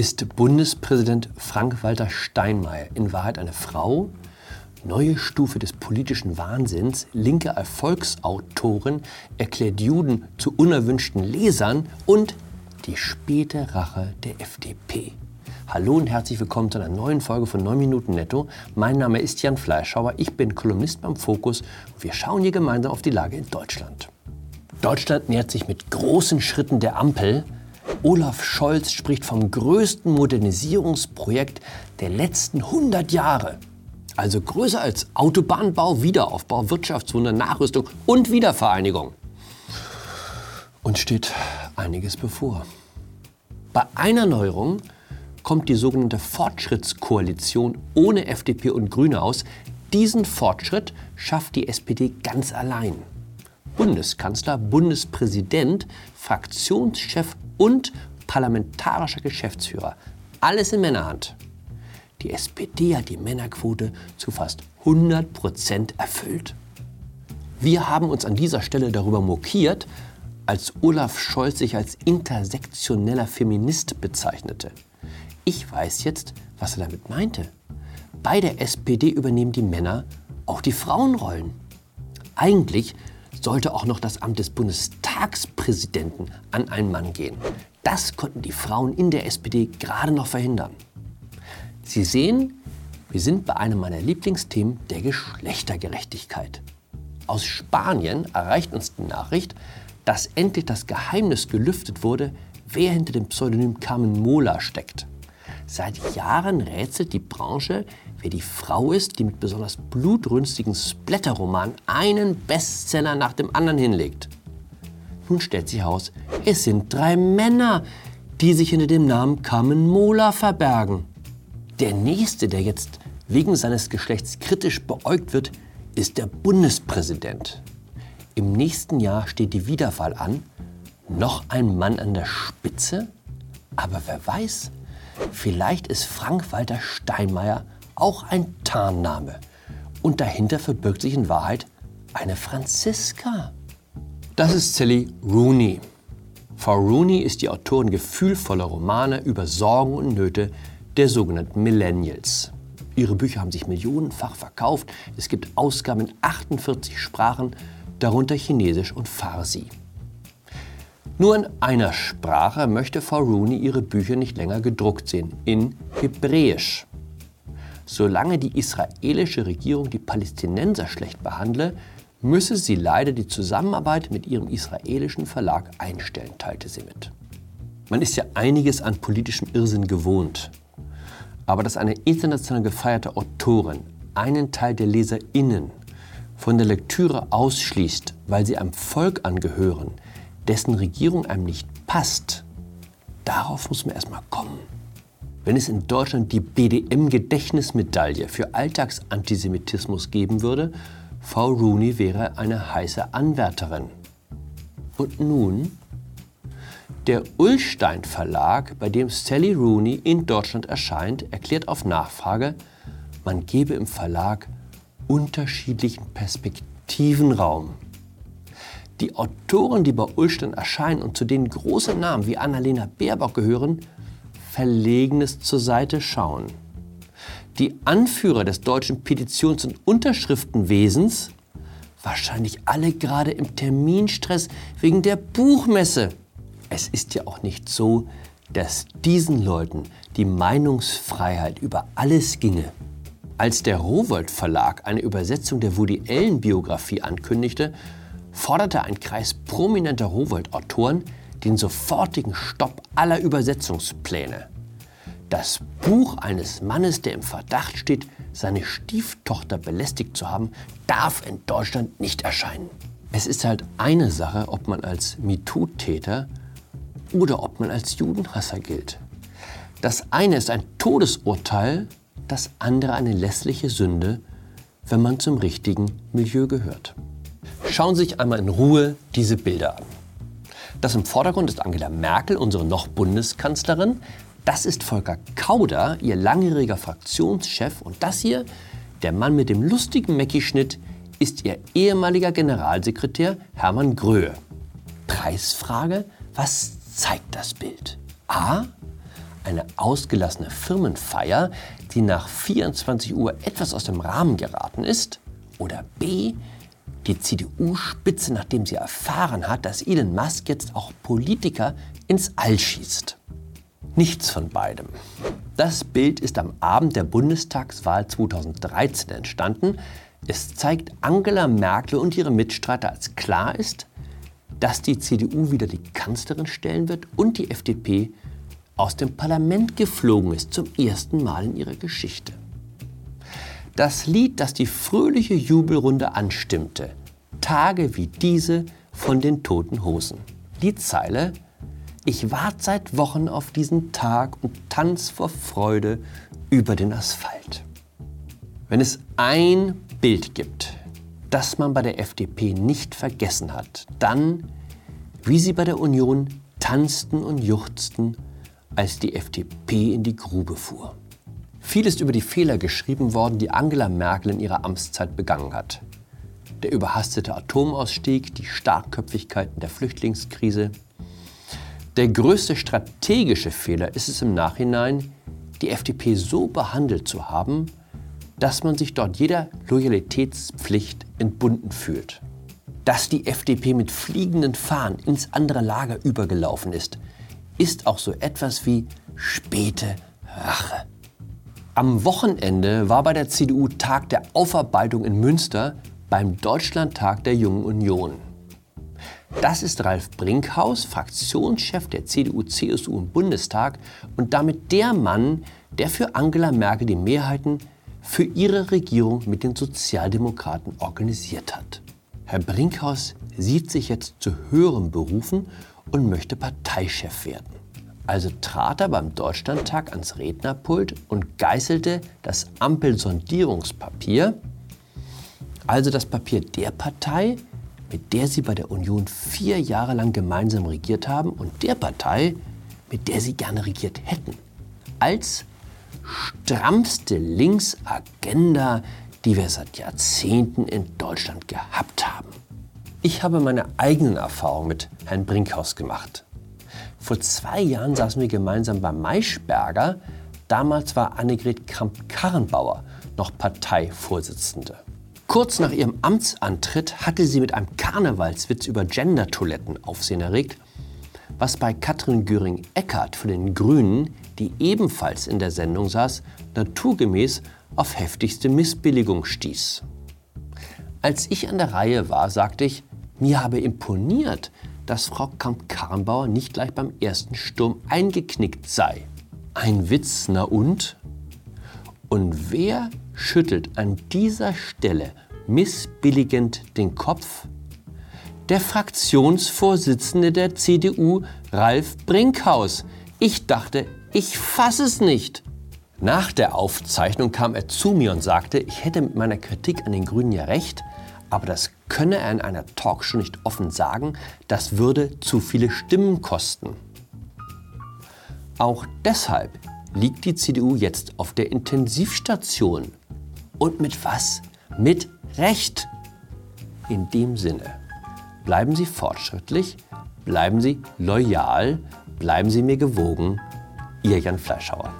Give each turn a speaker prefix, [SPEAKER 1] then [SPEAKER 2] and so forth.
[SPEAKER 1] Ist Bundespräsident Frank-Walter Steinmeier in Wahrheit eine Frau? Neue Stufe des politischen Wahnsinns, linke Erfolgsautorin erklärt Juden zu unerwünschten Lesern und die späte Rache der FDP. Hallo und herzlich willkommen zu einer neuen Folge von 9 Minuten Netto. Mein Name ist Jan Fleischhauer, ich bin Kolumnist beim Fokus und wir schauen hier gemeinsam auf die Lage in Deutschland. Deutschland nähert sich mit großen Schritten der Ampel Olaf Scholz spricht vom größten Modernisierungsprojekt der letzten 100 Jahre. Also größer als Autobahnbau, Wiederaufbau, Wirtschaftswunder, Nachrüstung und Wiedervereinigung. Und steht einiges bevor. Bei einer Neuerung kommt die sogenannte Fortschrittskoalition ohne FDP und Grüne aus. Diesen Fortschritt schafft die SPD ganz allein. Bundeskanzler, Bundespräsident, Fraktionschef und parlamentarischer Geschäftsführer. Alles in Männerhand. Die SPD hat die Männerquote zu fast 100 Prozent erfüllt. Wir haben uns an dieser Stelle darüber mokiert, als Olaf Scholz sich als intersektioneller Feminist bezeichnete. Ich weiß jetzt, was er damit meinte. Bei der SPD übernehmen die Männer auch die Frauenrollen. Eigentlich sollte auch noch das Amt des Bundestagspräsidenten an einen Mann gehen. Das konnten die Frauen in der SPD gerade noch verhindern. Sie sehen, wir sind bei einem meiner Lieblingsthemen der Geschlechtergerechtigkeit. Aus Spanien erreicht uns die Nachricht, dass endlich das Geheimnis gelüftet wurde, wer hinter dem Pseudonym Carmen Mola steckt. Seit Jahren rätselt die Branche, wer die Frau ist, die mit besonders blutrünstigen Splatterromanen einen Bestseller nach dem anderen hinlegt. Nun stellt sich heraus, es sind drei Männer, die sich hinter dem Namen Carmen Mola verbergen. Der nächste, der jetzt wegen seines Geschlechts kritisch beäugt wird, ist der Bundespräsident. Im nächsten Jahr steht die Wiederwahl an. Noch ein Mann an der Spitze? Aber wer weiß, Vielleicht ist Frank-Walter Steinmeier auch ein Tarnname. Und dahinter verbirgt sich in Wahrheit eine Franziska. Das ist Sally Rooney. Frau Rooney ist die Autorin gefühlvoller Romane über Sorgen und Nöte der sogenannten Millennials. Ihre Bücher haben sich millionenfach verkauft. Es gibt Ausgaben in 48 Sprachen, darunter Chinesisch und Farsi. Nur in einer Sprache möchte Frau Rooney ihre Bücher nicht länger gedruckt sehen, in Hebräisch. Solange die israelische Regierung die Palästinenser schlecht behandle, müsse sie leider die Zusammenarbeit mit ihrem israelischen Verlag einstellen, teilte sie mit. Man ist ja einiges an politischem Irrsinn gewohnt. Aber dass eine international gefeierte Autorin einen Teil der LeserInnen von der Lektüre ausschließt, weil sie einem Volk angehören, dessen Regierung einem nicht passt, darauf muss man erstmal kommen. Wenn es in Deutschland die BDM-Gedächtnismedaille für Alltagsantisemitismus geben würde, Frau Rooney wäre eine heiße Anwärterin. Und nun? Der Ullstein Verlag, bei dem Sally Rooney in Deutschland erscheint, erklärt auf Nachfrage, man gebe im Verlag unterschiedlichen Perspektiven Raum. Die Autoren, die bei Ullstein erscheinen und zu denen große Namen wie Annalena Baerbock gehören, Verlegenes zur Seite schauen. Die Anführer des deutschen Petitions- und Unterschriftenwesens, wahrscheinlich alle gerade im Terminstress wegen der Buchmesse. Es ist ja auch nicht so, dass diesen Leuten die Meinungsfreiheit über alles ginge. Als der Rowold Verlag eine Übersetzung der Woody Allen Biografie ankündigte, forderte ein Kreis prominenter Rowold-Autoren den sofortigen Stopp aller Übersetzungspläne. Das Buch eines Mannes, der im Verdacht steht, seine Stieftochter belästigt zu haben, darf in Deutschland nicht erscheinen. Es ist halt eine Sache, ob man als MeToo-Täter oder ob man als Judenhasser gilt. Das eine ist ein Todesurteil, das andere eine lässliche Sünde, wenn man zum richtigen Milieu gehört. Schauen Sie sich einmal in Ruhe diese Bilder an. Das im Vordergrund ist Angela Merkel, unsere noch Bundeskanzlerin. Das ist Volker Kauder, ihr langjähriger Fraktionschef. Und das hier, der Mann mit dem lustigen Mäcki-Schnitt, ist ihr ehemaliger Generalsekretär Hermann Gröhe. Preisfrage, was zeigt das Bild? A. eine ausgelassene Firmenfeier, die nach 24 Uhr etwas aus dem Rahmen geraten ist? Oder B, die CDU-Spitze, nachdem sie erfahren hat, dass Elon Musk jetzt auch Politiker ins All schießt? Nichts von beidem. Das Bild ist am Abend der Bundestagswahl 2013 entstanden. Es zeigt Angela Merkel und ihre Mitstreiter, als klar ist, dass die CDU wieder die Kanzlerin stellen wird und die FDP aus dem Parlament geflogen ist zum ersten Mal in ihrer Geschichte. Das Lied, das die fröhliche Jubelrunde anstimmte, Tage wie diese von den toten Hosen. Die Zeile Ich wart seit Wochen auf diesen Tag und tanz vor Freude über den Asphalt. Wenn es ein Bild gibt, das man bei der FDP nicht vergessen hat, dann, wie sie bei der Union tanzten und juchzten als die FDP in die Grube fuhr. Viel ist über die Fehler geschrieben worden, die Angela Merkel in ihrer Amtszeit begangen hat. Der überhastete Atomausstieg, die Starkköpfigkeiten der Flüchtlingskrise. Der größte strategische Fehler ist es im Nachhinein, die FDP so behandelt zu haben, dass man sich dort jeder Loyalitätspflicht entbunden fühlt. Dass die FDP mit fliegenden Fahnen ins andere Lager übergelaufen ist, ist auch so etwas wie späte Rache. Am Wochenende war bei der CDU Tag der Aufarbeitung in Münster beim Deutschlandtag der Jungen Union. Das ist Ralf Brinkhaus, Fraktionschef der CDU-CSU im Bundestag und damit der Mann, der für Angela Merkel die Mehrheiten für ihre Regierung mit den Sozialdemokraten organisiert hat. Herr Brinkhaus sieht sich jetzt zu höherem berufen und möchte Parteichef werden. Also trat er beim Deutschlandtag ans Rednerpult und geißelte das Ampelsondierungspapier, also das Papier der Partei, mit der sie bei der Union vier Jahre lang gemeinsam regiert haben und der Partei, mit der sie gerne regiert hätten, als strammste Linksagenda, die wir seit Jahrzehnten in Deutschland gehabt haben. Ich habe meine eigenen Erfahrungen mit Herrn Brinkhaus gemacht. Vor zwei Jahren saßen wir gemeinsam bei Maischberger. Damals war Annegret Kramp-Karrenbauer noch Parteivorsitzende. Kurz nach ihrem Amtsantritt hatte sie mit einem Karnevalswitz über Gender-Toiletten Aufsehen erregt, was bei Katrin Göring-Eckardt von den Grünen, die ebenfalls in der Sendung saß, naturgemäß auf heftigste Missbilligung stieß. Als ich an der Reihe war, sagte ich, mir habe imponiert, dass Frau Kamp-Karrenbauer nicht gleich beim ersten Sturm eingeknickt sei. Ein Witz, na und? Und wer schüttelt an dieser Stelle missbilligend den Kopf? Der Fraktionsvorsitzende der CDU, Ralf Brinkhaus. Ich dachte, ich fasse es nicht. Nach der Aufzeichnung kam er zu mir und sagte, ich hätte mit meiner Kritik an den Grünen ja recht, aber das könne er in einer Talkshow nicht offen sagen, das würde zu viele Stimmen kosten. Auch deshalb liegt die CDU jetzt auf der Intensivstation. Und mit was? Mit Recht. In dem Sinne, bleiben Sie fortschrittlich, bleiben Sie loyal, bleiben Sie mir gewogen. Ihr Jan Fleischhauer.